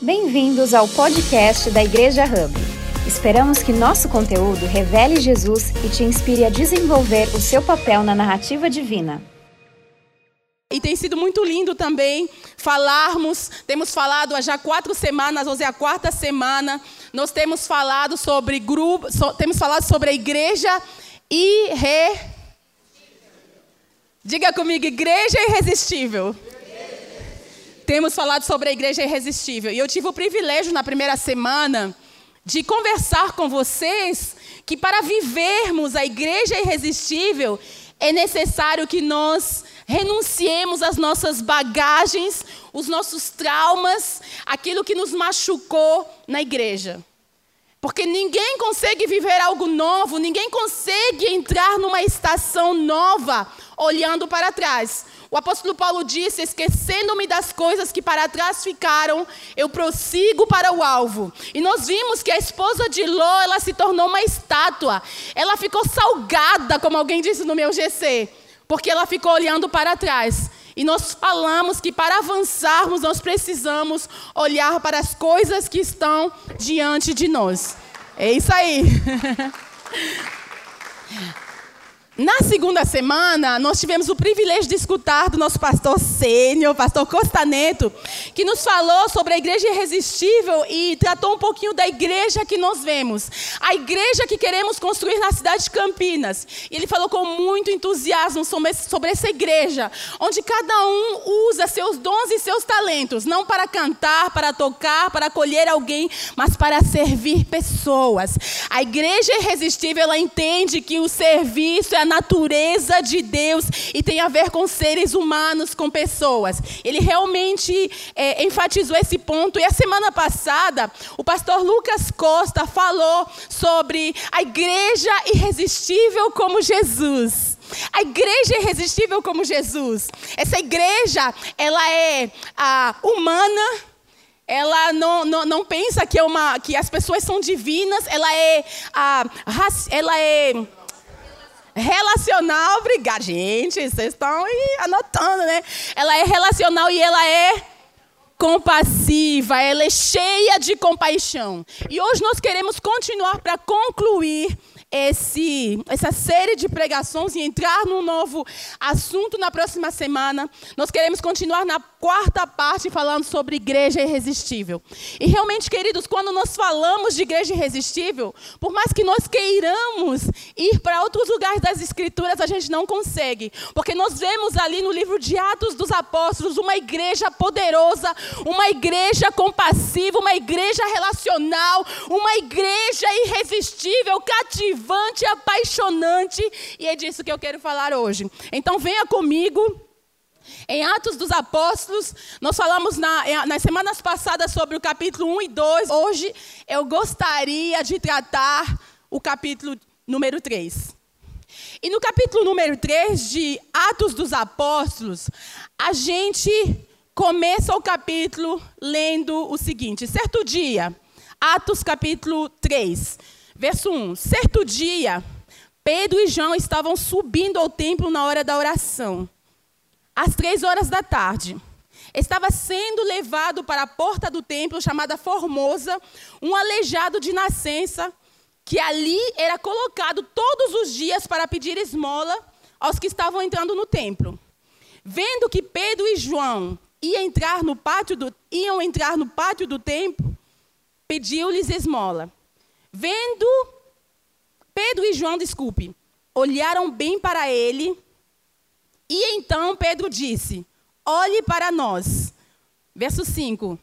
Bem-vindos ao podcast da Igreja Hub. Esperamos que nosso conteúdo revele Jesus e te inspire a desenvolver o seu papel na narrativa divina. E tem sido muito lindo também falarmos, temos falado há já quatro semanas, hoje é a quarta semana, nós temos falado sobre grupo, so, temos falado sobre a igreja irre... Diga comigo, igreja irresistível temos falado sobre a igreja irresistível. E eu tive o privilégio na primeira semana de conversar com vocês que para vivermos a igreja irresistível é necessário que nós renunciemos às nossas bagagens, os nossos traumas, aquilo que nos machucou na igreja. Porque ninguém consegue viver algo novo, ninguém consegue entrar numa estação nova olhando para trás. O apóstolo Paulo disse: Esquecendo-me das coisas que para trás ficaram, eu prossigo para o alvo. E nós vimos que a esposa de Ló, ela se tornou uma estátua. Ela ficou salgada, como alguém disse no meu GC, porque ela ficou olhando para trás. E nós falamos que para avançarmos, nós precisamos olhar para as coisas que estão diante de nós. É isso aí. Na segunda semana, nós tivemos o privilégio de escutar do nosso pastor sênior, pastor Costa Neto, que nos falou sobre a igreja irresistível e tratou um pouquinho da igreja que nós vemos. A igreja que queremos construir na cidade de Campinas. E ele falou com muito entusiasmo sobre, essa igreja, onde cada um usa seus dons e seus talentos, não para cantar, para tocar, para acolher alguém, mas para servir pessoas. A igreja irresistível, ela entende que o serviço é a natureza de Deus e tem a ver com seres humanos, com pessoas. Ele realmente é, enfatizou esse ponto. E a semana passada, o pastor Lucas Costa falou sobre a igreja irresistível como Jesus. A igreja irresistível como Jesus. Essa igreja, ela é a, humana, ela não, não, não pensa que, é uma, que as pessoas são divinas, ela é, a, ela é Relacional, obrigada. Gente, vocês estão anotando, né? Ela é relacional e ela é compassiva, ela é cheia de compaixão. E hoje nós queremos continuar para concluir esse, essa série de pregações e entrar num novo assunto na próxima semana. Nós queremos continuar na quarta parte falando sobre igreja irresistível. E realmente, queridos, quando nós falamos de igreja irresistível, por mais que nós queiramos ir para outros lugares das escrituras, a gente não consegue. Porque nós vemos ali no livro de Atos dos Apóstolos uma igreja poderosa, uma igreja compassiva, uma igreja relacional, uma igreja irresistível, cativante, apaixonante. E é disso que eu quero falar hoje. Então venha comigo em Atos dos Apóstolos, nós falamos na, nas semanas passadas sobre o capítulo 1 e 2. Hoje eu gostaria de tratar o capítulo número 3. E no capítulo número 3 de Atos dos Apóstolos, a gente começa o capítulo lendo o seguinte: certo dia, Atos capítulo 3, verso 1. Certo dia, Pedro e João estavam subindo ao templo na hora da oração às três horas da tarde, estava sendo levado para a porta do templo, chamada Formosa, um aleijado de nascença, que ali era colocado todos os dias para pedir esmola aos que estavam entrando no templo. Vendo que Pedro e João iam entrar no pátio do, iam entrar no pátio do templo, pediu-lhes esmola. Vendo Pedro e João, desculpe, olharam bem para ele e então Pedro disse: Olhe para nós. Verso 5.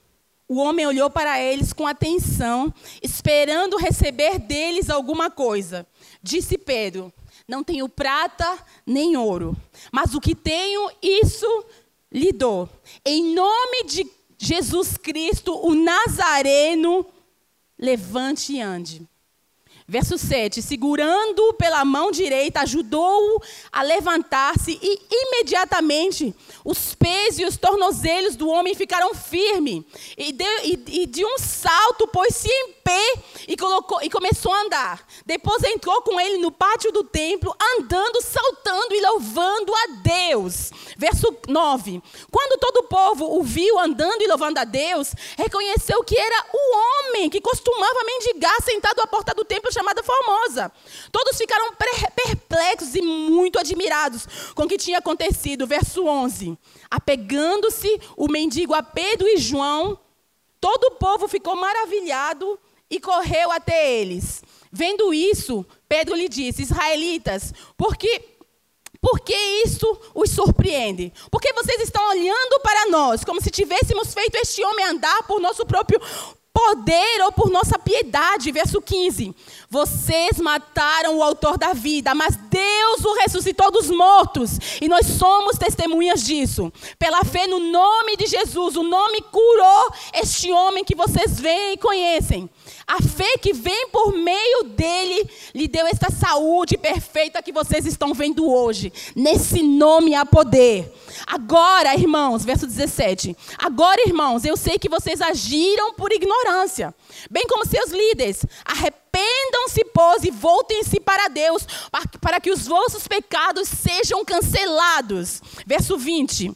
O homem olhou para eles com atenção, esperando receber deles alguma coisa. Disse Pedro: Não tenho prata nem ouro, mas o que tenho, isso lhe dou. Em nome de Jesus Cristo, o Nazareno, levante e ande. Verso 7: Segurando pela mão direita, ajudou-o a levantar-se, e imediatamente os pés e os tornozelos do homem ficaram firmes. E de, e, e de um salto pôs-se em pé e, colocou, e começou a andar. Depois entrou com ele no pátio do templo, andando, saltando e louvando a Deus. Verso 9: Quando todo o povo o viu andando e louvando a Deus, reconheceu que era o homem que costumava mendigar sentado à porta do templo chamada Formosa. Todos ficaram perplexos e muito admirados com o que tinha acontecido. Verso 11: Apegando-se o mendigo a Pedro e João, todo o povo ficou maravilhado e correu até eles. Vendo isso, Pedro lhe disse: Israelitas, por que por que isso os surpreende? Porque vocês estão olhando para nós como se tivéssemos feito este homem andar por nosso próprio poder ou por nossa piedade. Verso 15. Vocês mataram o autor da vida, mas Deus o ressuscitou dos mortos, e nós somos testemunhas disso. Pela fé no nome de Jesus, o nome curou este homem que vocês veem e conhecem. A fé que vem por meio dele lhe deu esta saúde perfeita que vocês estão vendo hoje. Nesse nome há poder. Agora, irmãos, verso 17. Agora, irmãos, eu sei que vocês agiram por ignorância, bem como seus líderes. Arrependam-se, pois, e voltem-se para Deus, para que os vossos pecados sejam cancelados. Verso 20.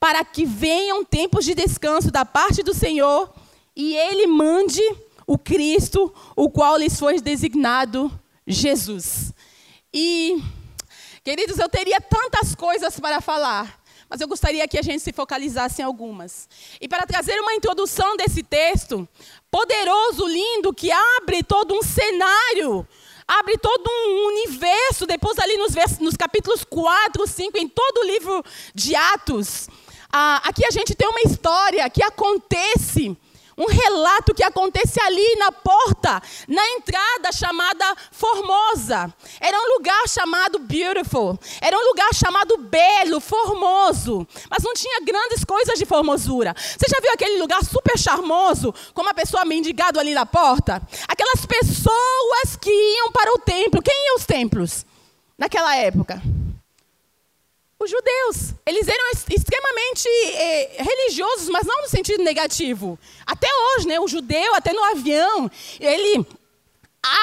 Para que venham tempos de descanso da parte do Senhor e ele mande o Cristo, o qual lhes foi designado Jesus. E Queridos, eu teria tantas coisas para falar, mas eu gostaria que a gente se focalizasse em algumas. E para trazer uma introdução desse texto, poderoso, lindo, que abre todo um cenário, abre todo um universo, depois ali nos, nos capítulos 4, 5, em todo o livro de Atos. Ah, aqui a gente tem uma história que acontece um relato que acontece ali na porta, na entrada chamada Formosa. Era um lugar chamado Beautiful. Era um lugar chamado Belo, Formoso. Mas não tinha grandes coisas de formosura. Você já viu aquele lugar super charmoso, com uma pessoa mendigado ali na porta? Aquelas pessoas que iam para o templo. Quem ia aos templos naquela época? Os judeus, eles eram extremamente eh, religiosos, mas não no sentido negativo. Até hoje, né, o judeu, até no avião, ele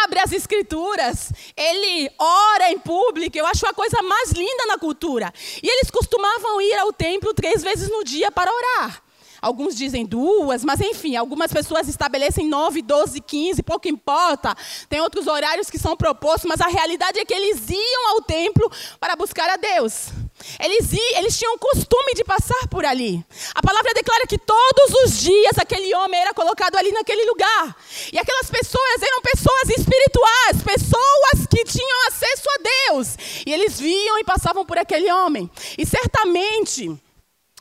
abre as escrituras, ele ora em público, eu acho a coisa mais linda na cultura. E eles costumavam ir ao templo três vezes no dia para orar. Alguns dizem duas, mas enfim, algumas pessoas estabelecem nove, doze, quinze, pouco importa. Tem outros horários que são propostos, mas a realidade é que eles iam ao templo para buscar a Deus. Eles, eles tinham o costume de passar por ali. A palavra declara que todos os dias aquele homem era colocado ali naquele lugar. E aquelas pessoas eram pessoas espirituais, pessoas que tinham acesso a Deus. E eles viam e passavam por aquele homem. E certamente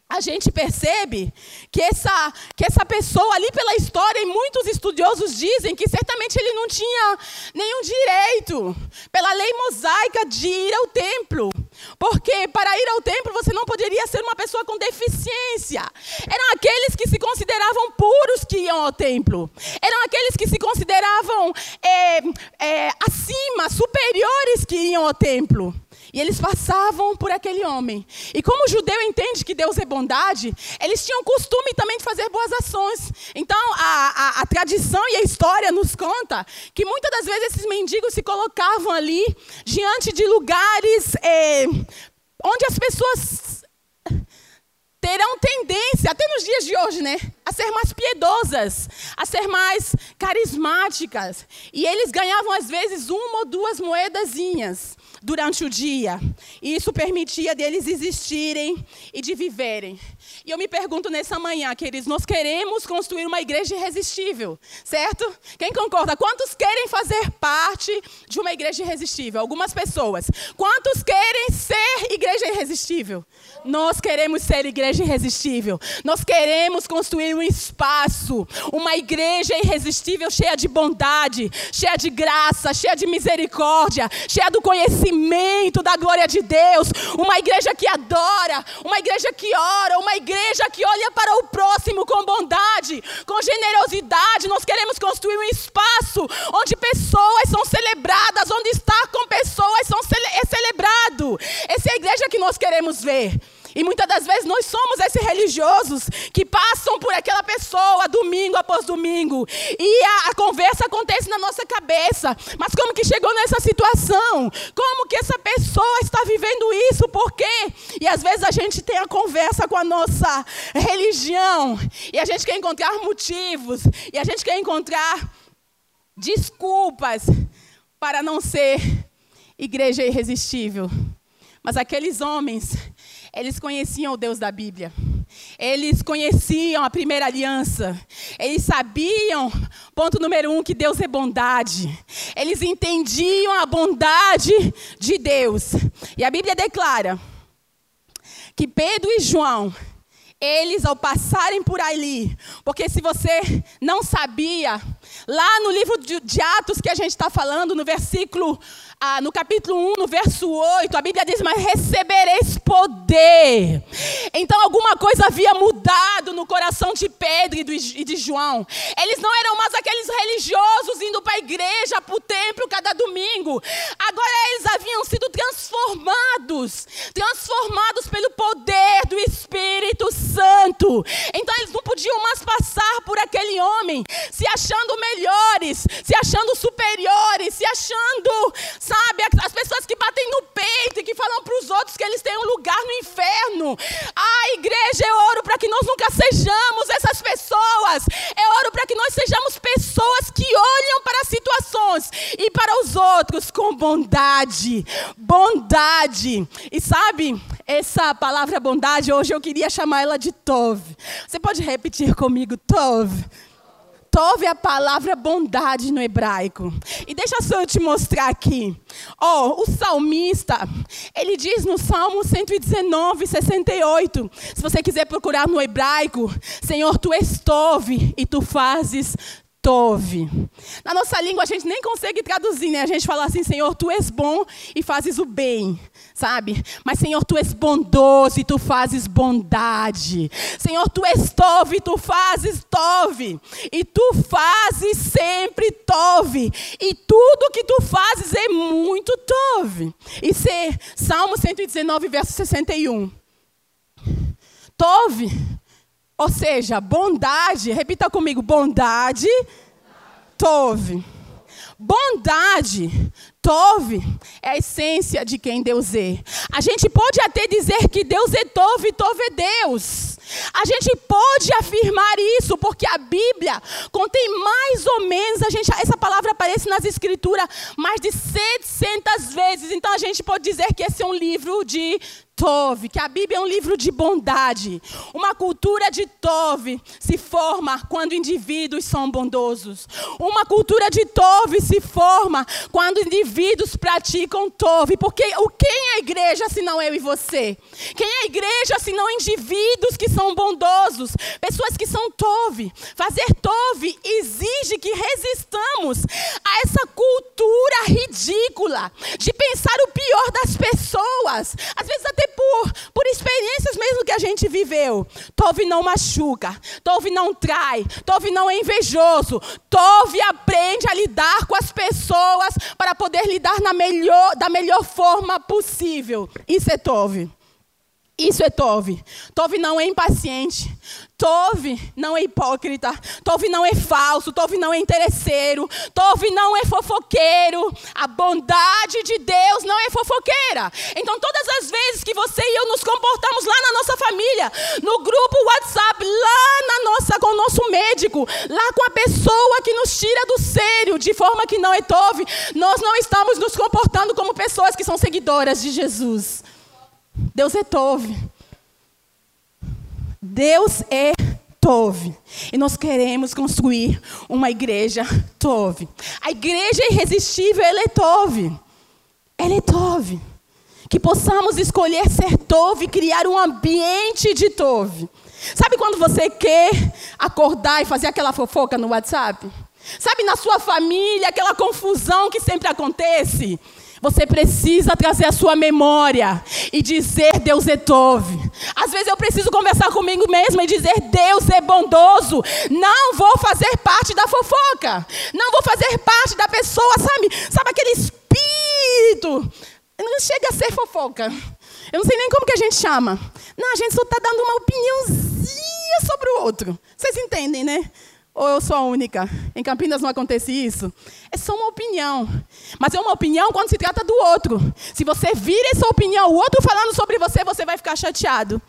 a gente percebe que essa, que essa pessoa ali pela história, e muitos estudiosos dizem que certamente ele não tinha nenhum direito, pela lei mosaica, de ir ao templo. Porque para ir ao templo você não poderia ser uma pessoa com deficiência. Eram aqueles que se consideravam puros que iam ao templo. Eram aqueles que se consideravam é, é, acima, superiores que iam ao templo. E eles passavam por aquele homem. E como o judeu entende que Deus é bondade, eles tinham costume também de fazer boas ações. Então, a, a, a tradição e a história nos conta que muitas das vezes esses mendigos se colocavam ali diante de lugares é, onde as pessoas terão tendência, até nos dias de hoje, né, a ser mais piedosas, a ser mais carismáticas. E eles ganhavam às vezes uma ou duas moedazinhas durante o dia. E isso permitia deles existirem e de viverem. E eu me pergunto nessa manhã, queridos, nós queremos construir uma igreja irresistível, certo? Quem concorda? Quantos querem fazer parte de uma igreja irresistível? Algumas pessoas. Quantos querem ser igreja irresistível? Nós queremos ser igreja irresistível. Nós queremos construir um espaço, uma igreja irresistível cheia de bondade, cheia de graça, cheia de misericórdia, cheia do conhecimento movimento da glória de Deus, uma igreja que adora, uma igreja que ora, uma igreja que olha para o próximo com bondade, com generosidade. Nós queremos construir um espaço onde pessoas são celebradas, onde estar com pessoas são cele é celebrado. Essa é a igreja que nós queremos ver. E muitas das vezes nós somos esses religiosos que passam por aquela pessoa domingo após domingo. E a, a, conversa acontece na nossa cabeça. Mas como que chegou nessa situação? Como que essa pessoa está vivendo isso? Por quê? E às vezes a gente tem a conversa com a nossa religião. E a gente quer encontrar motivos. E a gente quer encontrar desculpas para não ser igreja irresistível. Mas aqueles homens eles conheciam o Deus da Bíblia. Eles conheciam a primeira aliança. Eles sabiam, ponto número um, que Deus é bondade. Eles entendiam a bondade de Deus. E a Bíblia declara que Pedro e João, eles ao passarem por ali, porque se você não sabia, lá no livro de Atos que a gente está falando, no versículo ah, no capítulo 1, no verso 8, a Bíblia diz: Mas recebereis poder. Então, alguma coisa havia mudado no coração de Pedro e de João. Eles não eram mais aqueles religiosos indo para a igreja, para o templo cada domingo. Agora eles haviam sido transformados transformados pelo poder do Espírito Santo. Então, eles não podiam mais passar por aquele homem se achando melhores, se achando superiores, se achando sabe? As pessoas que batem no peito e que falam para os outros que eles têm um lugar no inferno. A igreja, eu oro para que nós nunca sejamos essas pessoas. Eu oro para que nós sejamos pessoas que olham para as situações e para os outros com bondade. Bondade. E sabe, essa palavra bondade, hoje eu queria chamar ela de Tov. Você pode repetir comigo, Tov? Tov é a palavra bondade no hebraico. E deixa só eu te mostrar aqui. Ó, oh, o salmista, ele diz no Salmo 119, 68. Se você quiser procurar no hebraico, Senhor, tu és Tov e tu fazes Tove. Na nossa língua a gente nem consegue traduzir, né? A gente fala assim, Senhor, tu és bom e fazes o bem, sabe? Mas Senhor, tu és bondoso e tu fazes bondade. Senhor, tu és tove e tu fazes tove. E tu fazes sempre tove. E tudo que tu fazes é muito tove. Isso é Salmo 119, verso 61. Tove ou seja, bondade, repita comigo, bondade, tove. Bondade, Tove é a essência de quem Deus é. A gente pode até dizer que Deus é Tove, Tove é Deus. A gente pode afirmar isso, porque a Bíblia contém mais ou menos, a gente, essa palavra aparece nas Escrituras mais de 700 vezes. Então a gente pode dizer que esse é um livro de Tove, que a Bíblia é um livro de bondade. Uma cultura de Tove se forma quando indivíduos são bondosos. Uma cultura de Tove se forma quando indivíduos praticam Tove. Porque o quem é a igreja se não eu e você? Quem é a igreja se não indivíduos que são bondosos? Pessoas que são Tove. Fazer Tove exige que resistamos a essa ridícula de pensar o pior das pessoas. Às vezes até por, por experiências mesmo que a gente viveu. Tove não machuca, Tove não trai, Tove não é invejoso. Tove aprende a lidar com as pessoas para poder lidar na melhor, da melhor forma possível. Isso é Tove. Isso é Tove. Tove não é impaciente. Tove não é hipócrita. Tove não é falso. Tove não é interesseiro. Tove não é fofoqueiro. A bondade de Deus não é fofoqueira. Então, todas as vezes que você e eu nos comportamos lá na nossa família, no grupo WhatsApp, lá na nossa, com o nosso médico, lá com a pessoa que nos tira do sério, de forma que não é Tove, nós não estamos nos comportando como pessoas que são seguidoras de Jesus. Deus é Tove. Deus é Tove. E nós queremos construir uma igreja Tove. A igreja irresistível, ela é Tove. Ela é Tove. Que possamos escolher ser Tove, criar um ambiente de Tove. Sabe quando você quer acordar e fazer aquela fofoca no WhatsApp? Sabe na sua família, aquela confusão que sempre acontece? Você precisa trazer a sua memória e dizer Deus é Tove. Às vezes eu preciso conversar comigo mesmo e dizer Deus é bondoso. Não vou fazer parte da fofoca. Não vou fazer parte da pessoa, sabe? Sabe aquele espírito? Não chega a ser fofoca. Eu não sei nem como que a gente chama. Não, a gente só está dando uma opiniãozinha sobre o outro. Vocês entendem, né? Ou eu sou a única? Em Campinas não acontece isso? É só uma opinião. Mas é uma opinião quando se trata do outro. Se você vira essa opinião, o outro falando sobre você, você vai ficar chateado.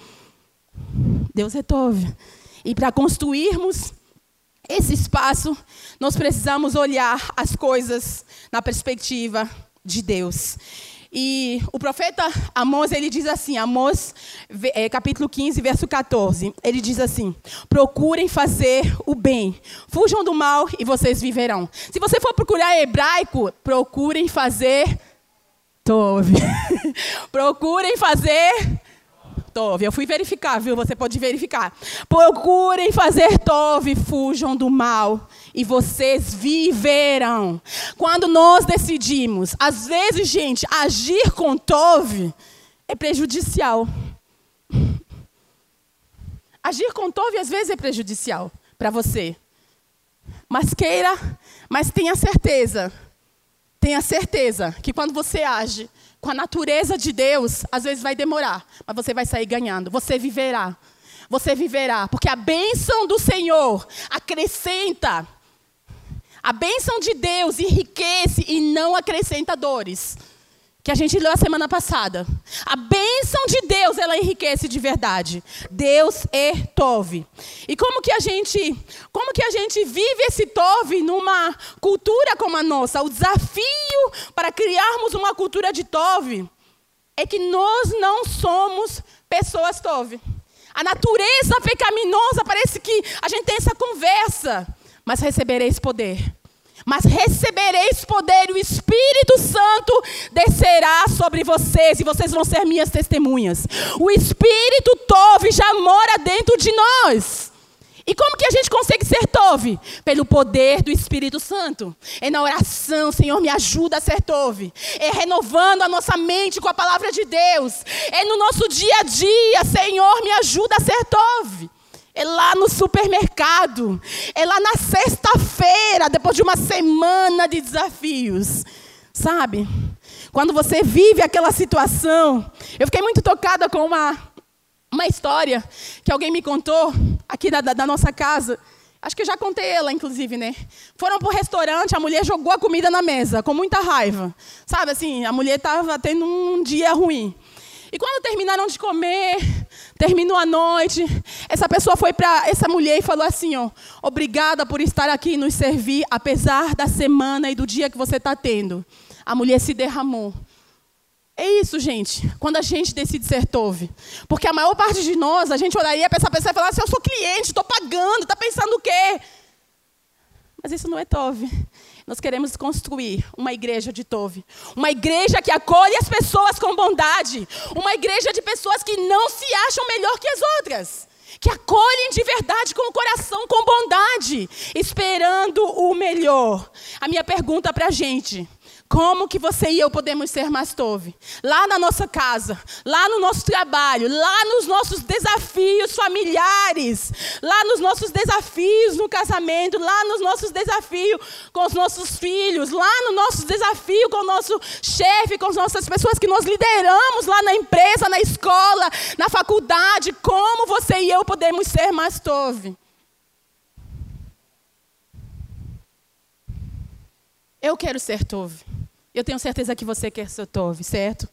Deus resolve. E para construirmos esse espaço, nós precisamos olhar as coisas na perspectiva de Deus. E o profeta Amós, ele diz assim, Amós, é, capítulo 15, verso 14, ele diz assim, procurem fazer o bem, fujam do mal e vocês viverão. Se você for procurar hebraico, procurem fazer Tove. procurem fazer Tove. Eu fui verificar, viu? Você pode verificar. Procurem fazer Tove, fujam do mal e vocês viverão. Quando nós decidimos, às vezes, gente, agir com Tove é prejudicial. Agir com Tove às vezes é prejudicial para você. Mas queira, mas tenha certeza, tenha certeza que quando você age com a natureza de Deus, às vezes vai demorar, mas você vai sair ganhando, você viverá. Você viverá, porque a bênção do Senhor acrescenta. A bênção de Deus enriquece e não acrescenta dores que a gente leu a semana passada. A bênção de Deus, ela enriquece de verdade. Deus é Tove. E como que a gente, como que a gente vive esse Tove numa cultura como a nossa? O desafio para criarmos uma cultura de Tove é que nós não somos pessoas Tove. A natureza pecaminosa parece que a gente tem essa conversa, mas recebereis poder mas recebereis poder, e o Espírito Santo descerá sobre vocês, e vocês vão ser minhas testemunhas. O Espírito Tove já mora dentro de nós. E como que a gente consegue ser Tove? Pelo poder do Espírito Santo. É na oração, Senhor, me ajuda a ser Tove. É renovando a nossa mente com a palavra de Deus. É no nosso dia a dia, Senhor, me ajuda a ser Tove é lá no supermercado, é lá na sexta-feira, depois de uma semana de desafios. Sabe? Quando você vive aquela situação. Eu fiquei muito tocada com uma, uma história que alguém me contou aqui da, da nossa casa. Acho que eu já contei ela, inclusive, né? Foram para o restaurante, a mulher jogou a comida na mesa, com muita raiva. Sabe assim, a mulher estava tendo um dia ruim. E quando terminaram de comer, terminou a noite, essa pessoa foi para essa mulher e falou assim: ó, obrigada por estar aqui e nos servir, apesar da semana e do dia que você está tendo. A mulher se derramou. É isso, gente. Quando a gente decide ser Tove. Porque a maior parte de nós, a gente olharia para essa pessoa e falaria assim: eu sou cliente, estou pagando, está pensando o quê? Mas isso não é Tove. Nós queremos construir uma igreja de Tove. Uma igreja que acolhe as pessoas com bondade. Uma igreja de pessoas que não se acham melhor que as outras. Que acolhem de verdade com o coração, com bondade. Esperando o melhor. A minha pergunta para a gente como que você e eu podemos ser mais tove? Lá na nossa casa, lá no nosso trabalho, lá nos nossos desafios familiares, lá nos nossos desafios no casamento, lá nos nossos desafios com os nossos filhos, lá no nosso desafio com o nosso chefe, com as nossas pessoas que nós lideramos lá na empresa, na escola, na faculdade, como você e eu podemos ser mais tove? Eu quero ser Tove. Eu tenho certeza que você quer ser Tove, certo?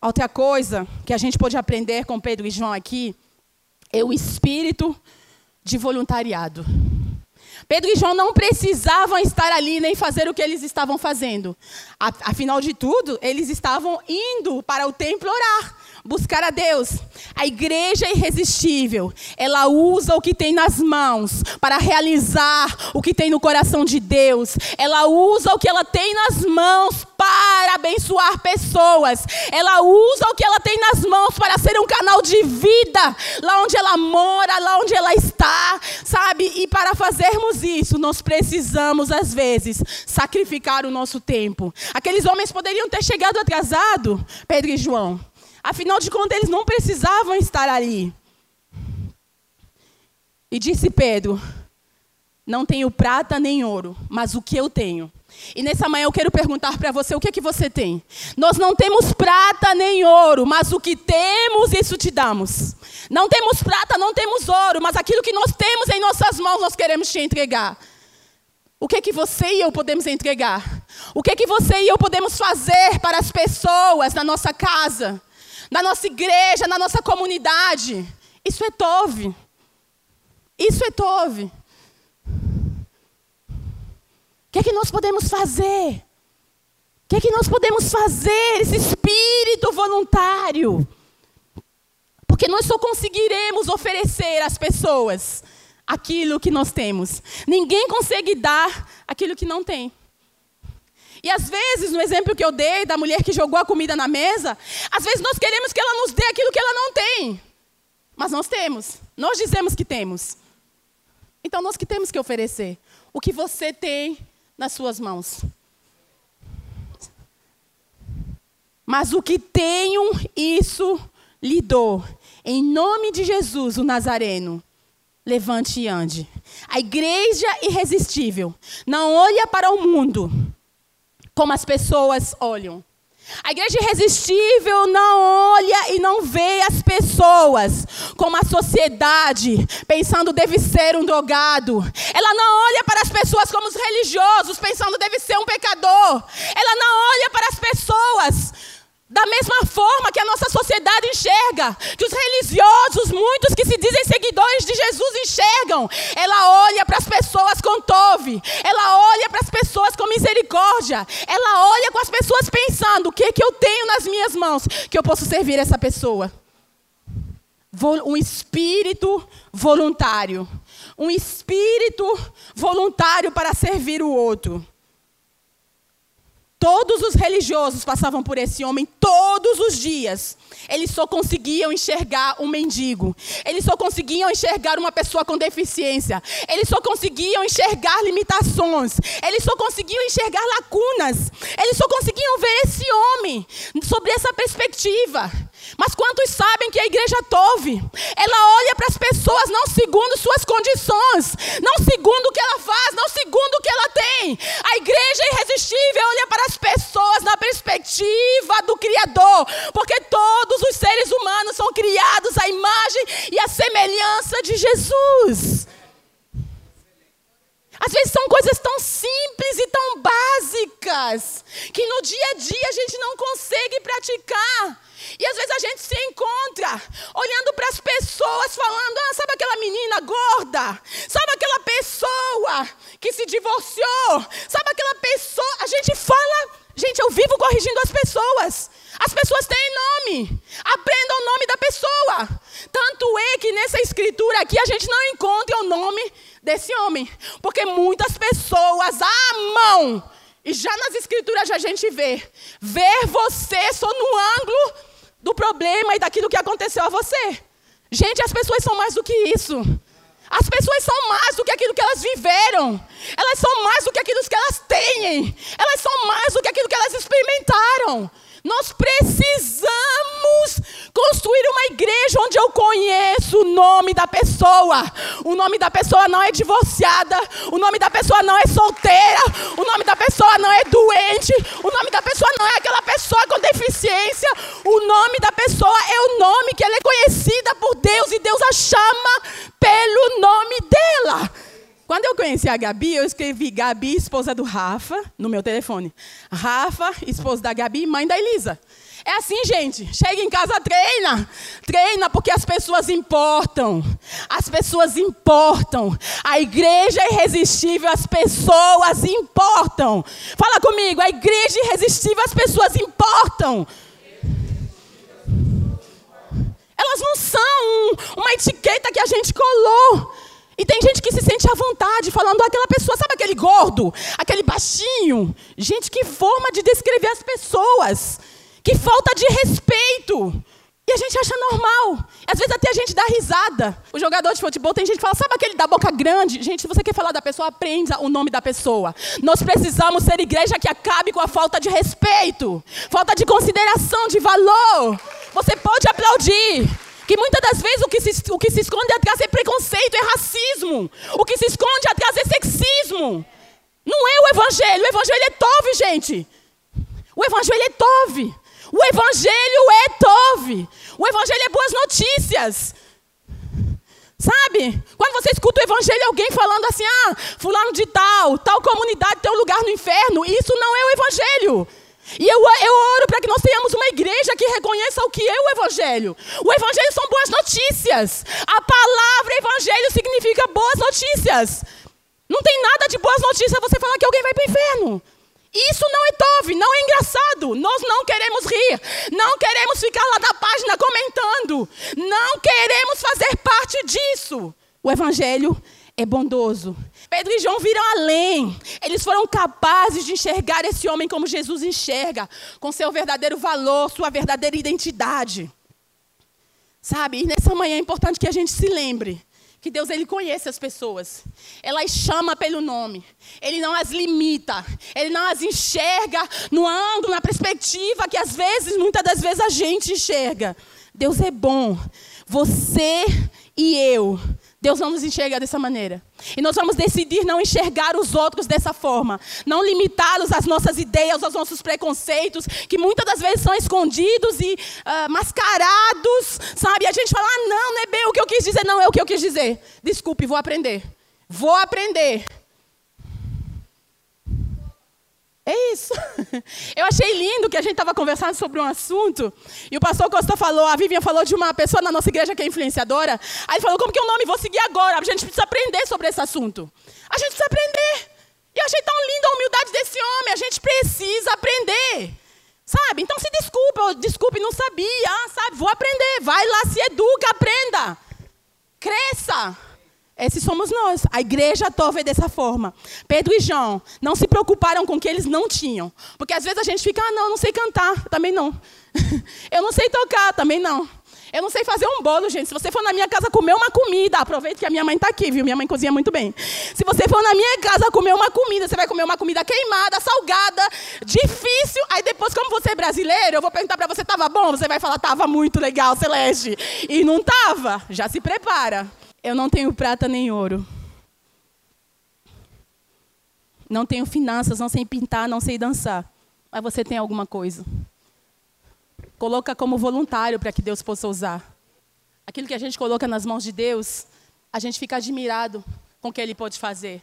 Outra coisa que a gente pode aprender com Pedro e João aqui é o espírito de voluntariado. Pedro e João não precisavam estar ali nem fazer o que eles estavam fazendo. Afinal de tudo, eles estavam indo para o templo orar buscar a Deus. A igreja é irresistível. Ela usa o que tem nas mãos para realizar o que tem no coração de Deus. Ela usa o que ela tem nas mãos para abençoar pessoas. Ela usa o que ela tem nas mãos para ser um canal de vida lá onde ela mora, lá onde ela está, sabe? E para fazermos isso, nós precisamos às vezes sacrificar o nosso tempo. Aqueles homens poderiam ter chegado atrasado, Pedro e João. Afinal de contas, eles não precisavam estar ali. E disse Pedro: Não tenho prata nem ouro, mas o que eu tenho, E nessa manhã eu quero perguntar para você: o que é que você tem? Nós não temos prata nem ouro, mas o que temos, isso te damos. Não temos prata, não temos ouro, mas aquilo que nós temos em nossas mãos, nós queremos te entregar. O que é que você e eu podemos entregar? O que é que você e eu podemos fazer para as pessoas na nossa casa, na nossa igreja, na nossa comunidade? Isso é Tove. Isso é Tove. O que é que nós podemos fazer? O que é que nós podemos fazer? Esse espírito voluntário. Porque nós só conseguiremos oferecer às pessoas aquilo que nós temos. Ninguém consegue dar aquilo que não tem. E às vezes, no exemplo que eu dei da mulher que jogou a comida na mesa, às vezes nós queremos que ela nos dê aquilo que ela não tem. Mas nós temos. Nós dizemos que temos. Então nós que temos que oferecer o que você tem nas suas mãos. Mas o que tenho, isso lhe dou. Em nome de Jesus, o Nazareno levante e ande. A igreja irresistível não olha para o mundo como as pessoas olham. A igreja irresistível não olha e não vê as pessoas como a sociedade, pensando deve ser um drogado. Ela não olha para as pessoas como os religiosos, pensando deve ser um pecador. Ela não olha para as pessoas da mesma forma que a nossa sociedade enxerga, que os religiosos, muitos que se dizem seguidores de Jesus, enxergam. Ela olha para as pessoas com tove, ela olha para as pessoas com misericórdia, ela olha com as pessoas pensando: o que, é que eu tenho nas minhas mãos que eu posso servir essa pessoa? Um espírito voluntário. Um espírito voluntário para servir o outro. Todos os religiosos passavam por esse homem todos os dias. Eles só conseguiam enxergar um mendigo. Eles só conseguiam enxergar uma pessoa com deficiência. Eles só conseguiam enxergar limitações. Eles só conseguiam enxergar lacunas. Eles só conseguiam ver esse homem sobre essa perspectiva. Mas quantos sabem que a igreja Tove, ela olha para as pessoas não segundo suas condições, não segundo o que ela faz, não segundo o que ela tem. A igreja irresistível olha para as pessoas na perspectiva do Criador, porque todos os seres humanos são criados à imagem e à semelhança de Jesus. Às vezes são coisas tão simples e tão básicas que no dia a dia a gente não consegue praticar. E às vezes a gente se encontra olhando para as pessoas, falando: ah, sabe aquela menina gorda? Sabe aquela pessoa que se divorciou? Sabe aquela pessoa? A gente fala, gente, eu vivo corrigindo as pessoas. As pessoas têm nome. Aprendam o nome da pessoa. Tanto é que nessa escritura aqui a gente não encontra o nome desse homem. Porque muitas pessoas amam. E já nas escrituras a gente vê. Ver você só no ângulo do problema e daquilo que aconteceu a você. Gente, as pessoas são mais do que isso. As pessoas são mais do que aquilo que elas viveram. Elas são mais do que aquilo que elas têm. Elas são mais do que aquilo que elas experimentaram. Nós precisamos construir uma igreja onde eu conheço o nome da pessoa. O nome da pessoa não é divorciada, o nome da pessoa não é solteira, o nome da pessoa não é doente, o nome da pessoa não é aquela pessoa com deficiência. O nome da pessoa é o nome que ela é conhecida por Deus e Deus a chama pelo nome dela. Quando eu conheci a Gabi, eu escrevi Gabi, esposa do Rafa, no meu telefone. Rafa, esposa da Gabi, mãe da Elisa. É assim, gente. Chega em casa, treina. Treina porque as pessoas importam. As pessoas importam. A igreja é irresistível, as pessoas importam. Fala comigo, a igreja é irresistível, as pessoas importam. Elas não são uma etiqueta que a gente colou. E tem gente que se sente à vontade falando aquela pessoa, sabe aquele gordo, aquele baixinho? Gente, que forma de descrever as pessoas. Que falta de respeito. E a gente acha normal. Às vezes até a gente dá risada. O jogador de futebol tem gente que fala, sabe aquele da boca grande? Gente, se você quer falar da pessoa, aprenda o nome da pessoa. Nós precisamos ser igreja que acabe com a falta de respeito, falta de consideração, de valor. Você pode aplaudir. Que muitas das vezes o que, se, o que se esconde atrás é preconceito, é racismo. O que se esconde atrás é sexismo. Não é o evangelho. O evangelho é tove, gente. O evangelho é tove. O evangelho é tove. O evangelho é boas notícias. Sabe? Quando você escuta o evangelho, alguém falando assim: ah, fulano de tal, tal comunidade tem um lugar no inferno, isso não é o evangelho. E eu, eu oro para que nós tenhamos uma igreja que reconheça o que é o Evangelho. O Evangelho são boas notícias. A palavra Evangelho significa boas notícias. Não tem nada de boas notícias você falar que alguém vai para o inferno. Isso não é tove, não é engraçado. Nós não queremos rir, não queremos ficar lá na página comentando, não queremos fazer parte disso. O Evangelho é bondoso. Pedro e João viram além. Eles foram capazes de enxergar esse homem como Jesus enxerga, com seu verdadeiro valor, sua verdadeira identidade. Sabe? E nessa manhã é importante que a gente se lembre que Deus ele conhece as pessoas. Ela as chama pelo nome. Ele não as limita. Ele não as enxerga no ângulo, na perspectiva que às vezes, muitas das vezes a gente enxerga. Deus é bom. Você e eu Deus não nos enxerga dessa maneira. E nós vamos decidir não enxergar os outros dessa forma. Não limitá-los às nossas ideias, aos nossos preconceitos, que muitas das vezes são escondidos e uh, mascarados, sabe? E a gente fala, ah, não, não é bem o que eu quis dizer. Não é o que eu quis dizer. Desculpe, vou aprender. Vou aprender. É isso. Eu achei lindo que a gente estava conversando sobre um assunto e o pastor Costa falou, a Vivian falou de uma pessoa na nossa igreja que é influenciadora. Aí ele falou, como que é o nome? Vou seguir agora. A gente precisa aprender sobre esse assunto. A gente precisa aprender. E eu achei tão linda a humildade desse homem. A gente precisa aprender. Sabe? Então se desculpa, desculpe, não sabia, sabe? Vou aprender. Vai lá, se educa, aprenda. Cresça. Esses somos nós. A igreja torve dessa forma. Pedro e João não se preocuparam com o que eles não tinham. Porque às vezes a gente fica, ah, não, não sei cantar. Também não. Eu não sei tocar. Também não. Eu não sei fazer um bolo, gente. Se você for na minha casa comer uma comida, aproveite que a minha mãe está aqui, viu? Minha mãe cozinha muito bem. Se você for na minha casa comer uma comida, você vai comer uma comida queimada, salgada, difícil. Aí depois, como você é brasileiro, eu vou perguntar para você, estava bom? Você vai falar, estava muito legal, Celeste. E não estava. Já se prepara. Eu não tenho prata nem ouro. Não tenho finanças, não sei pintar, não sei dançar. Mas você tem alguma coisa. Coloca como voluntário para que Deus possa usar. Aquilo que a gente coloca nas mãos de Deus, a gente fica admirado com o que Ele pode fazer.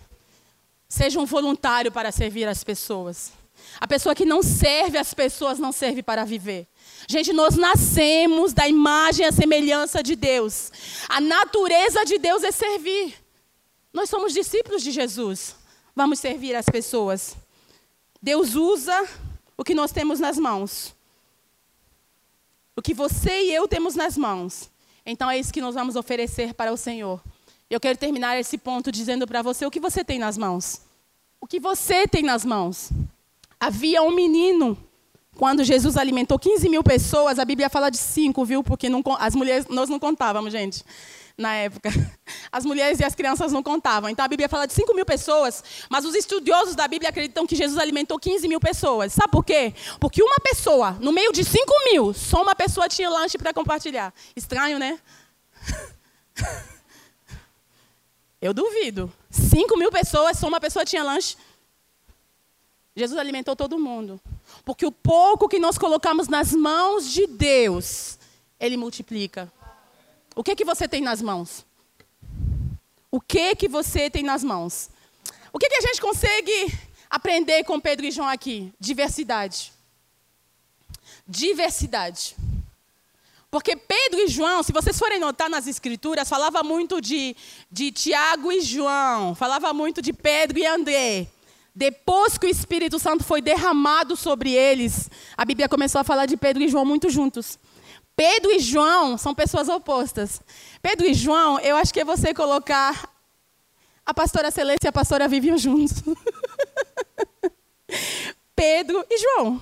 Seja um voluntário para servir as pessoas. A pessoa que não serve as pessoas não serve para viver. Gente, nós nascemos da imagem e a semelhança de Deus. A natureza de Deus é servir. Nós somos discípulos de Jesus. Vamos servir as pessoas. Deus usa o que nós temos nas mãos. O que você e eu temos nas mãos. Então é isso que nós vamos oferecer para o Senhor. Eu quero terminar esse ponto dizendo para você o que você tem nas mãos. O que você tem nas mãos. Havia um menino quando Jesus alimentou 15 mil pessoas, a Bíblia fala de cinco, viu? Porque não, as mulheres, nós não contávamos, gente, na época. As mulheres e as crianças não contavam. Então a Bíblia fala de 5 mil pessoas, mas os estudiosos da Bíblia acreditam que Jesus alimentou 15 mil pessoas. Sabe por quê? Porque uma pessoa, no meio de 5 mil, só uma pessoa tinha lanche para compartilhar. Estranho, né? Eu duvido. 5 mil pessoas, só uma pessoa tinha lanche. Jesus alimentou todo mundo. Porque o pouco que nós colocamos nas mãos de Deus, Ele multiplica. O que que você tem nas mãos? O que que você tem nas mãos? O que que a gente consegue aprender com Pedro e João aqui? Diversidade. Diversidade. Porque Pedro e João, se vocês forem notar nas escrituras, falava muito de, de Tiago e João, falava muito de Pedro e André. Depois que o Espírito Santo foi derramado sobre eles, a Bíblia começou a falar de Pedro e João muito juntos. Pedro e João são pessoas opostas. Pedro e João, eu acho que é você colocar a pastora Celeste e a pastora Vivian juntos. Pedro e João.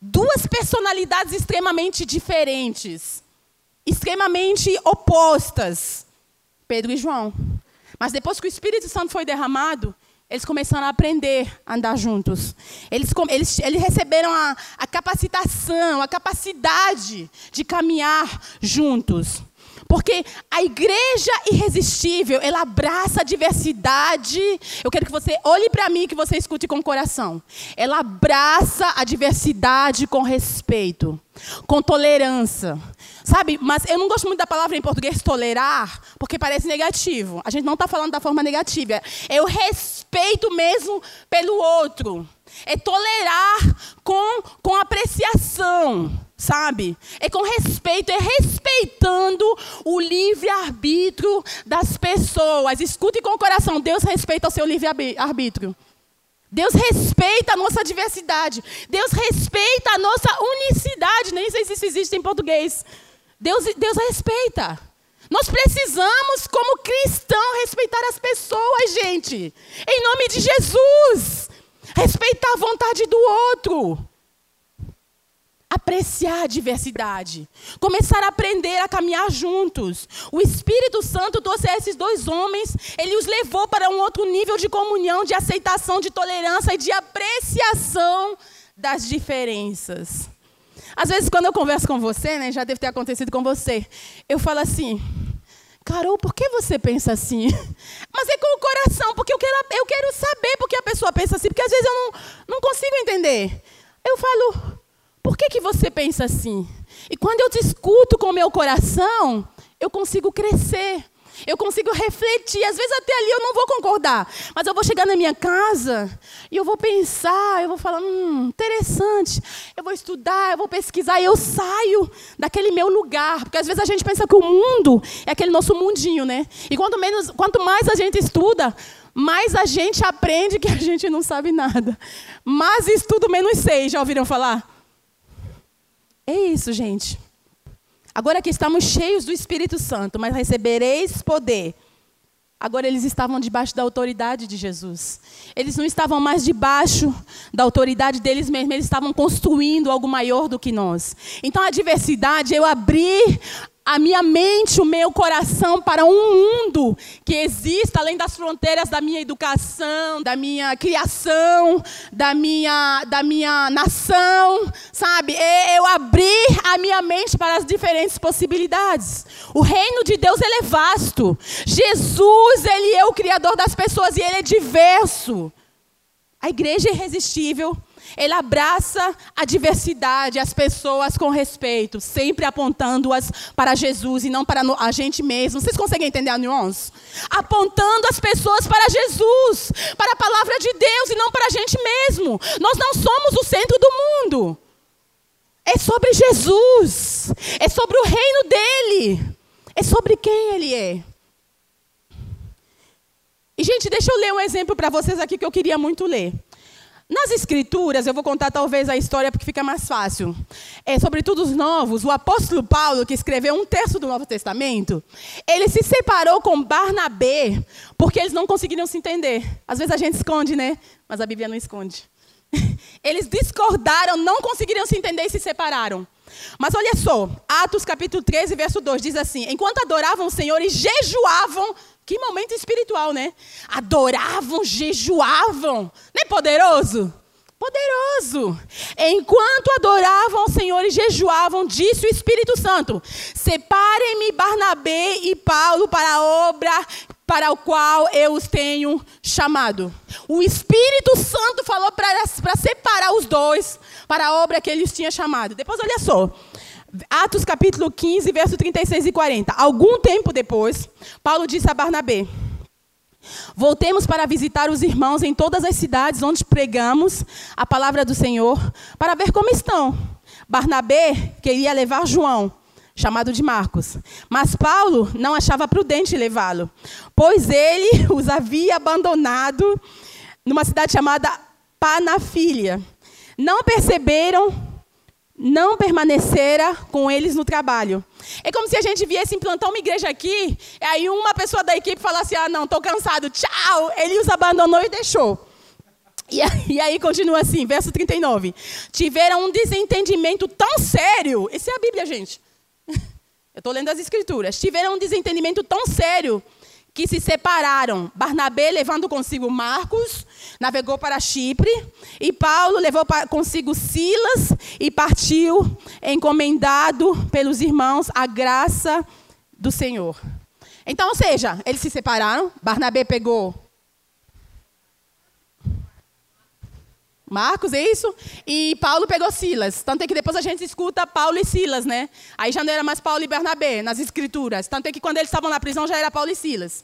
Duas personalidades extremamente diferentes, extremamente opostas. Pedro e João. Mas depois que o Espírito Santo foi derramado, eles começaram a aprender a andar juntos. Eles, eles, eles receberam a, a capacitação, a capacidade de caminhar juntos. Porque a igreja irresistível, ela abraça a diversidade. Eu quero que você olhe para mim que você escute com o coração. Ela abraça a diversidade com respeito, com tolerância. Sabe, mas eu não gosto muito da palavra em português tolerar, porque parece negativo. A gente não está falando da forma negativa. É o respeito mesmo pelo outro. É tolerar com, com apreciação sabe? É com respeito, é respeitando o livre-arbítrio das pessoas. Escute com o coração: Deus respeita o seu livre-arbítrio. Deus respeita a nossa diversidade. Deus respeita a nossa unicidade. Nem sei se isso existe em português. Deus, Deus respeita. Nós precisamos, como cristão, respeitar as pessoas, gente. Em nome de Jesus. Respeitar a vontade do outro apreciar a diversidade, começar a aprender a caminhar juntos. O Espírito Santo trouxe esses dois homens, ele os levou para um outro nível de comunhão, de aceitação, de tolerância e de apreciação das diferenças. Às vezes, quando eu converso com você, né, já deve ter acontecido com você, eu falo assim, Carol, por que você pensa assim? Mas é com o coração, porque eu quero, eu quero saber por que a pessoa pensa assim, porque às vezes eu não, não consigo entender. Eu falo, por que, que você pensa assim? E quando eu te escuto com o meu coração, eu consigo crescer. Eu consigo refletir. Às vezes até ali eu não vou concordar. Mas eu vou chegar na minha casa e eu vou pensar, eu vou falar, hum, interessante. Eu vou estudar, eu vou pesquisar e eu saio daquele meu lugar. Porque às vezes a gente pensa que o mundo é aquele nosso mundinho, né? E quanto, menos, quanto mais a gente estuda, mais a gente aprende que a gente não sabe nada. Mas estudo menos sei, já ouviram falar? É isso, gente. Agora que estamos cheios do Espírito Santo, mas recebereis poder. Agora eles estavam debaixo da autoridade de Jesus. Eles não estavam mais debaixo da autoridade deles mesmos, eles estavam construindo algo maior do que nós. Então a diversidade, eu abrir a minha mente, o meu coração para um mundo que exista além das fronteiras da minha educação, da minha criação, da minha, da minha nação, sabe? Eu abrir a minha mente para as diferentes possibilidades. O reino de Deus ele é vasto. Jesus, ele é o criador das pessoas e ele é diverso. A igreja é irresistível ele abraça a diversidade, as pessoas com respeito, sempre apontando-as para Jesus e não para a gente mesmo. Vocês conseguem entender a nuance? Apontando as pessoas para Jesus, para a palavra de Deus e não para a gente mesmo. Nós não somos o centro do mundo. É sobre Jesus. É sobre o reino dele. É sobre quem ele é. E, gente, deixa eu ler um exemplo para vocês aqui que eu queria muito ler. Nas Escrituras, eu vou contar talvez a história porque fica mais fácil. É, sobretudo os novos, o apóstolo Paulo, que escreveu um terço do Novo Testamento, ele se separou com Barnabé porque eles não conseguiram se entender. Às vezes a gente esconde, né? Mas a Bíblia não esconde. Eles discordaram, não conseguiram se entender e se separaram. Mas olha só, Atos capítulo 13, verso 2 diz assim: Enquanto adoravam o Senhor e jejuavam, que momento espiritual, né? Adoravam, jejuavam. Não é poderoso? Poderoso. Enquanto adoravam ao Senhor e jejuavam, disse o Espírito Santo: Separem-me Barnabé e Paulo para a obra para o qual eu os tenho chamado. O Espírito Santo falou para separar os dois para a obra que ele os tinha chamado. Depois, olha só. Atos capítulo 15, verso 36 e 40. Algum tempo depois, Paulo disse a Barnabé: Voltemos para visitar os irmãos em todas as cidades onde pregamos a palavra do Senhor, para ver como estão. Barnabé queria levar João, chamado de Marcos, mas Paulo não achava prudente levá-lo, pois ele os havia abandonado numa cidade chamada Panafília. Não perceberam não permanecera com eles no trabalho. É como se a gente viesse implantar uma igreja aqui, e aí uma pessoa da equipe falasse: Ah, não, estou cansado, tchau. Ele os abandonou e deixou. E aí continua assim, verso 39. Tiveram um desentendimento tão sério. Isso é a Bíblia, gente. Eu estou lendo as Escrituras. Tiveram um desentendimento tão sério que se separaram. Barnabé levando consigo Marcos, navegou para Chipre, e Paulo levou consigo Silas e partiu, encomendado pelos irmãos a graça do Senhor. Então, ou seja, eles se separaram, Barnabé pegou Marcos, é isso? E Paulo pegou Silas. Tanto é que depois a gente escuta Paulo e Silas, né? Aí já não era mais Paulo e Bernabé nas escrituras. Tanto é que quando eles estavam na prisão já era Paulo e Silas.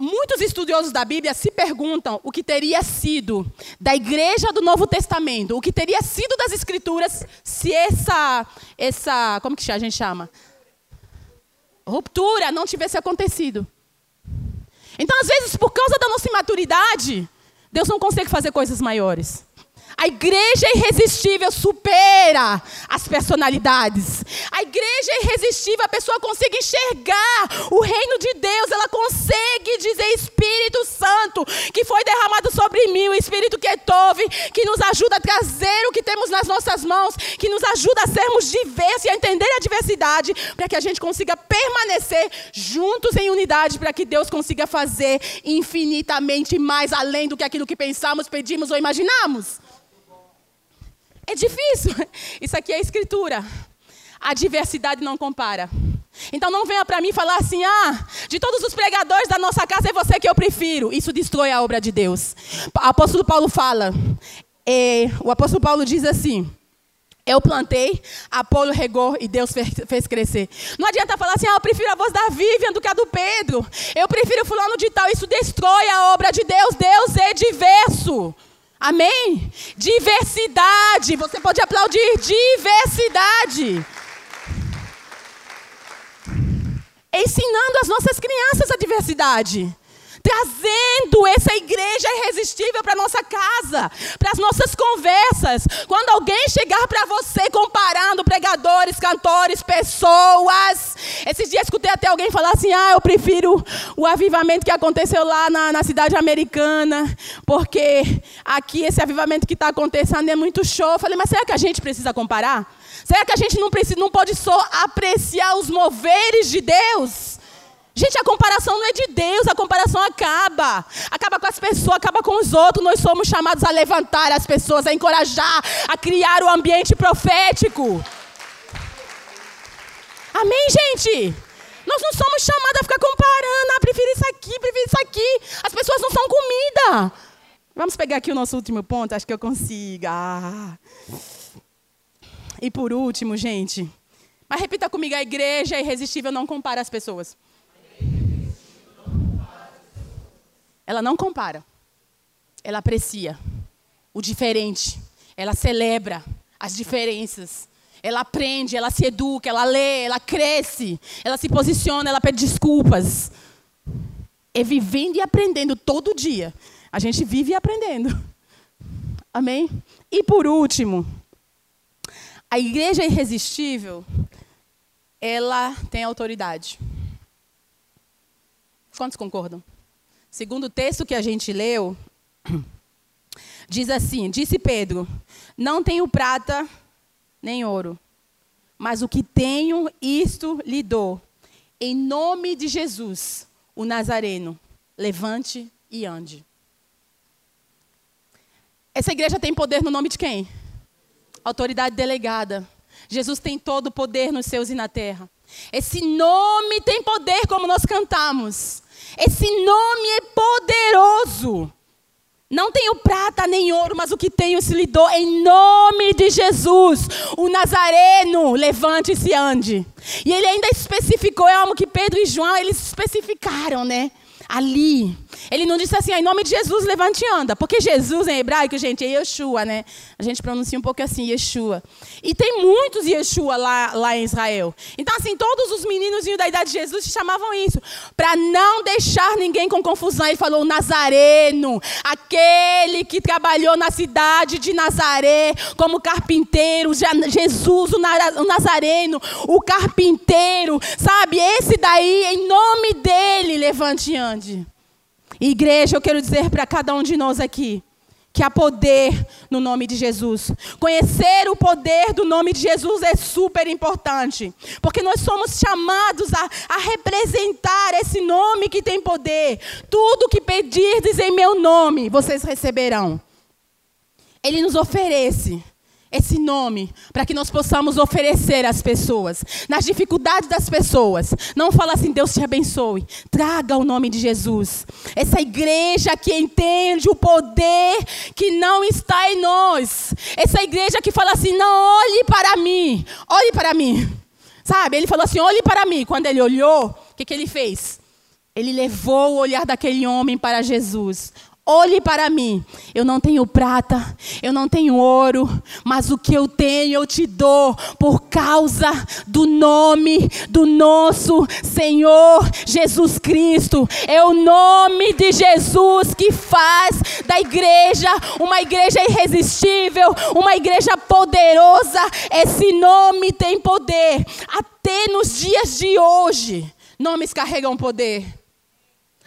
Muitos estudiosos da Bíblia se perguntam o que teria sido da igreja do Novo Testamento, o que teria sido das escrituras se essa, essa como que a gente chama? Ruptura não tivesse acontecido. Então, às vezes, por causa da nossa imaturidade, Deus não consegue fazer coisas maiores. A igreja irresistível supera as personalidades. A igreja irresistível, a pessoa consegue enxergar o reino de Deus, ela consegue dizer Espírito Santo que foi derramado sobre mim, o Espírito que é Tove, que nos ajuda a trazer o que temos nas nossas mãos, que nos ajuda a sermos diversos e a entender a diversidade, para que a gente consiga permanecer juntos em unidade, para que Deus consiga fazer infinitamente mais além do que aquilo que pensamos, pedimos ou imaginamos. É difícil. Isso aqui é escritura. A diversidade não compara. Então não venha para mim falar assim: ah, de todos os pregadores da nossa casa é você que eu prefiro. Isso destrói a obra de Deus. O apóstolo Paulo fala, é, o apóstolo Paulo diz assim: eu plantei, Apolo regou e Deus fez, fez, crescer. Não adianta falar assim, ah, eu prefiro a voz da Vivian do que a do Pedro. Eu prefiro fulano de tal. Isso destrói a obra de Deus. Deus é diverso. Amém? Diversidade. Você pode aplaudir diversidade. Ensinando as nossas crianças a diversidade trazendo essa igreja irresistível para nossa casa, para as nossas conversas. Quando alguém chegar para você comparando pregadores, cantores, pessoas. Esses dias escutei até alguém falar assim: ah, eu prefiro o avivamento que aconteceu lá na, na cidade americana, porque aqui esse avivamento que está acontecendo é muito show. Eu falei, mas será que a gente precisa comparar? Será que a gente não, precisa, não pode só apreciar os moveres de Deus? Gente, a comparação não é de Deus, a comparação acaba. Acaba com as pessoas, acaba com os outros. Nós somos chamados a levantar as pessoas, a encorajar, a criar o ambiente profético. Amém, gente? Nós não somos chamados a ficar comparando. Ah, prefiro isso aqui, prefiro isso aqui. As pessoas não são comida. Vamos pegar aqui o nosso último ponto, acho que eu consigo. Ah. E por último, gente. Mas repita comigo: a igreja é irresistível, não compara as pessoas. Ela não compara. Ela aprecia o diferente. Ela celebra as diferenças. Ela aprende, ela se educa, ela lê, ela cresce, ela se posiciona, ela pede desculpas. É vivendo e aprendendo todo dia. A gente vive aprendendo. Amém? E por último, a igreja irresistível, ela tem autoridade. Quantos concordam? Segundo o texto que a gente leu, diz assim: Disse Pedro: Não tenho prata nem ouro, mas o que tenho, isto lhe dou. Em nome de Jesus, o Nazareno, levante e ande. Essa igreja tem poder no nome de quem? Autoridade delegada. Jesus tem todo o poder nos céus e na terra. Esse nome tem poder, como nós cantamos. Esse nome é poderoso. Não tenho prata nem ouro, mas o que tenho se lhe dou em nome de Jesus. O Nazareno, levante-se e ande. E ele ainda especificou, é algo que Pedro e João, eles especificaram, né? Ali. Ele não disse assim, em nome de Jesus, levante e anda. Porque Jesus em hebraico, gente, é Yeshua, né? A gente pronuncia um pouco assim, Yeshua. E tem muitos Yeshua lá, lá em Israel. Então, assim, todos os meninos da idade de Jesus chamavam isso. Para não deixar ninguém com confusão. Ele falou, Nazareno. Aquele que trabalhou na cidade de Nazaré como carpinteiro. Jesus, o Nazareno. O carpinteiro. Sabe? Esse daí, em nome dele, levante e ande. Igreja, eu quero dizer para cada um de nós aqui que há poder no nome de Jesus. Conhecer o poder do nome de Jesus é super importante, porque nós somos chamados a, a representar esse nome que tem poder. Tudo que pedirdes em meu nome, vocês receberão. Ele nos oferece esse nome para que nós possamos oferecer às pessoas, nas dificuldades das pessoas. Não fala assim, Deus te abençoe. Traga o nome de Jesus. Essa igreja que entende o poder que não está em nós. Essa igreja que fala assim, não olhe para mim, olhe para mim. Sabe? Ele falou assim, olhe para mim. Quando ele olhou, o que, que ele fez? Ele levou o olhar daquele homem para Jesus. Olhe para mim. Eu não tenho prata, eu não tenho ouro, mas o que eu tenho eu te dou por causa do nome do nosso Senhor Jesus Cristo. É o nome de Jesus que faz da igreja uma igreja irresistível, uma igreja poderosa. Esse nome tem poder. Até nos dias de hoje, nomes carregam poder.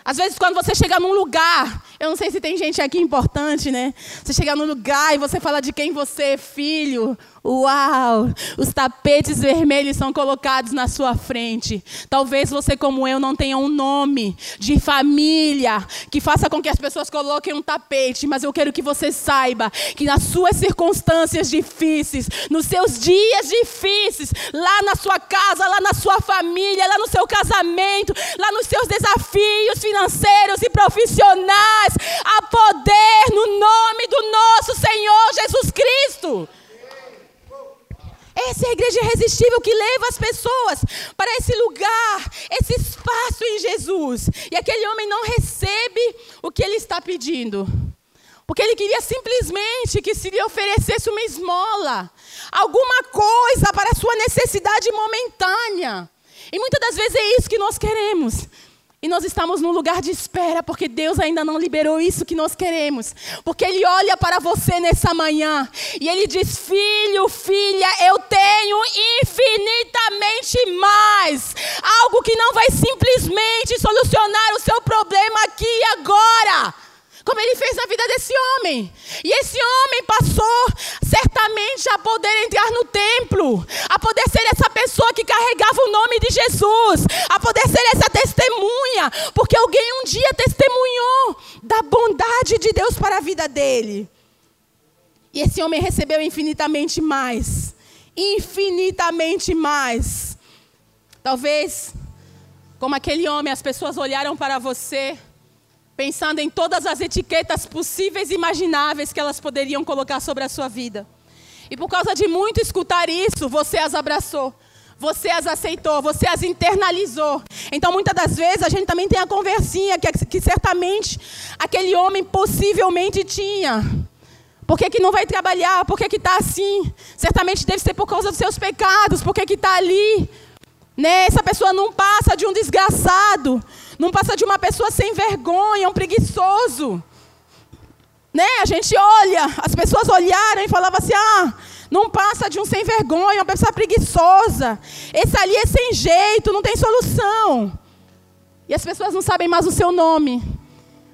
Às vezes, quando você chega num lugar eu não sei se tem gente aqui importante, né? Você chega no lugar e você fala de quem você é filho. Uau! Os tapetes vermelhos são colocados na sua frente. Talvez você, como eu, não tenha um nome de família que faça com que as pessoas coloquem um tapete, mas eu quero que você saiba que nas suas circunstâncias difíceis, nos seus dias difíceis, lá na sua casa, lá na sua família, lá no seu casamento, lá nos seus desafios financeiros e profissionais, há poder no nome do nosso Senhor Jesus Cristo. Essa é a igreja irresistível que leva as pessoas para esse lugar, esse espaço em Jesus. E aquele homem não recebe o que ele está pedindo. Porque ele queria simplesmente que se lhe oferecesse uma esmola, alguma coisa para a sua necessidade momentânea. E muitas das vezes é isso que nós queremos. E nós estamos num lugar de espera, porque Deus ainda não liberou isso que nós queremos. Porque Ele olha para você nessa manhã e Ele diz: Filho, filha, eu tenho infinitamente mais. Algo que não vai simplesmente solucionar o seu problema aqui e agora como ele fez na vida desse homem. E esse homem passou certamente a poder entrar no templo, a poder ser essa pessoa que carregava o nome de Jesus, a poder ser essa testemunha, porque alguém um dia testemunhou da bondade de Deus para a vida dele. E esse homem recebeu infinitamente mais. Infinitamente mais. Talvez, como aquele homem, as pessoas olharam para você pensando em todas as etiquetas possíveis e imagináveis que elas poderiam colocar sobre a sua vida. E por causa de muito escutar isso, você as abraçou. Você as aceitou, você as internalizou. Então, muitas das vezes, a gente também tem a conversinha que, que certamente aquele homem possivelmente tinha. Por que, que não vai trabalhar? Por que está assim? Certamente deve ser por causa dos seus pecados. Por que está ali? Né? Essa pessoa não passa de um desgraçado. Não passa de uma pessoa sem vergonha, um preguiçoso. Né? A gente olha, as pessoas olharam e falavam assim: ah, não passa de um sem vergonha, uma pessoa preguiçosa. Esse ali é sem jeito, não tem solução. E as pessoas não sabem mais o seu nome.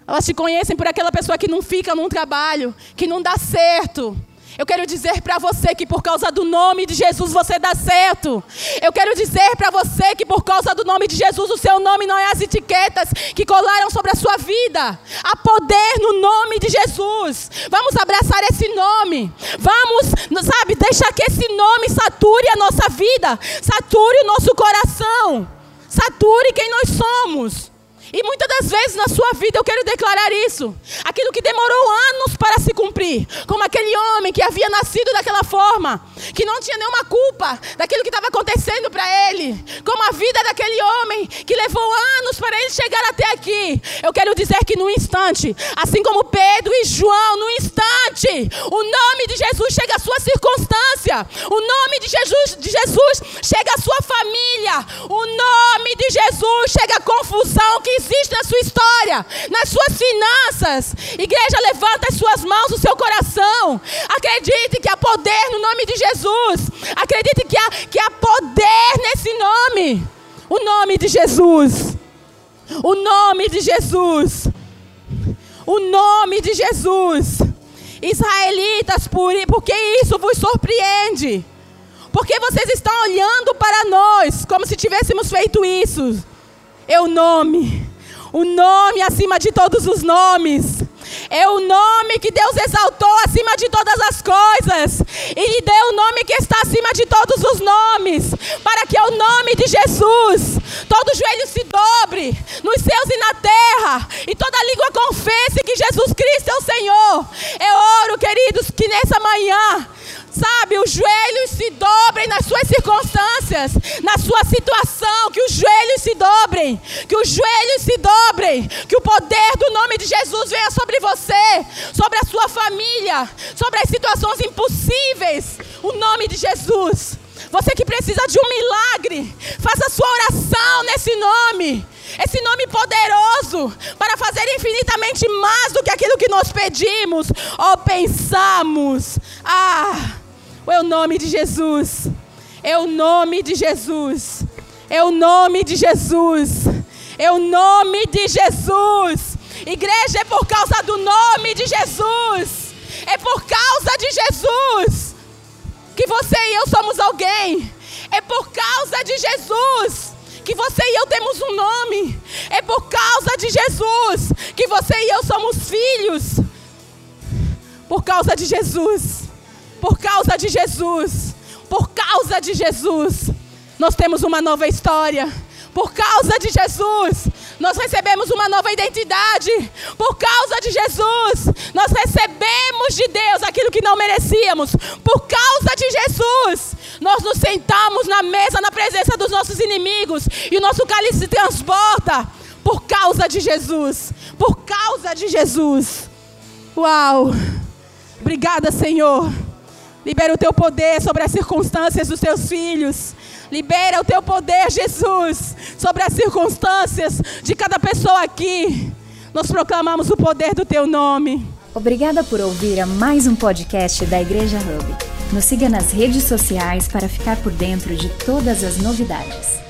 Elas te conhecem por aquela pessoa que não fica num trabalho, que não dá certo, eu quero dizer para você que por causa do nome de Jesus você dá certo. Eu quero dizer para você que por causa do nome de Jesus o seu nome não é as etiquetas que colaram sobre a sua vida. Há poder no nome de Jesus. Vamos abraçar esse nome. Vamos, sabe, deixar que esse nome sature a nossa vida, sature o nosso coração, sature quem nós somos. E muitas das vezes na sua vida eu quero declarar isso. Aquilo que demorou anos para se cumprir. Como aquele homem que havia nascido daquela forma. Que não tinha nenhuma culpa daquilo que estava acontecendo para ele. Como a vida daquele homem que levou anos para ele chegar até aqui. Eu quero dizer que no instante, assim como Pedro e João, no instante, o nome de Jesus chega à sua circunstância. O nome de Jesus, de Jesus chega à sua família. O nome de Jesus chega à confusão que existe na sua história, nas suas finanças. Igreja, levanta as suas mãos, o seu coração. Acredite que há poder no nome de Jesus. Acredite que há, que há poder nesse nome. O nome de Jesus. O nome de Jesus. O nome de Jesus. Israelitas, por, porque isso vos surpreende? Porque vocês estão olhando para nós como se tivéssemos feito isso. É o nome, o nome acima de todos os nomes. É o nome que Deus exaltou acima de todas as coisas. E lhe deu o nome que está acima de todos os nomes. Para que o nome de Jesus, todo joelho se dobre, nos céus e na terra. E toda língua confesse que Jesus Cristo é o Senhor. É ouro, queridos, que nessa manhã Sabe, os joelhos se dobrem nas suas circunstâncias, na sua situação, que os joelhos se dobrem, que os joelhos se dobrem, que o poder do nome de Jesus venha sobre você, sobre a sua família, sobre as situações impossíveis. O nome de Jesus. Você que precisa de um milagre, faça sua oração nesse nome. Esse nome poderoso para fazer infinitamente mais do que aquilo que nós pedimos ou pensamos. Ah! É o nome de Jesus. É o nome de Jesus. É o nome de Jesus. É o nome de Jesus. Igreja é por causa do nome de Jesus. É por causa de Jesus que você e eu somos alguém. É por causa de Jesus que você e eu temos um nome. É por causa de Jesus que você e eu somos filhos. Por causa de Jesus. Por causa de Jesus, por causa de Jesus, nós temos uma nova história. Por causa de Jesus, nós recebemos uma nova identidade. Por causa de Jesus, nós recebemos de Deus aquilo que não merecíamos. Por causa de Jesus, nós nos sentamos na mesa na presença dos nossos inimigos e o nosso cálice se transporta. Por causa de Jesus. Por causa de Jesus. Uau! Obrigada, Senhor. Libera o teu poder sobre as circunstâncias dos teus filhos. Libera o teu poder, Jesus, sobre as circunstâncias de cada pessoa aqui. Nós proclamamos o poder do teu nome. Obrigada por ouvir a mais um podcast da Igreja Hub. Nos siga nas redes sociais para ficar por dentro de todas as novidades.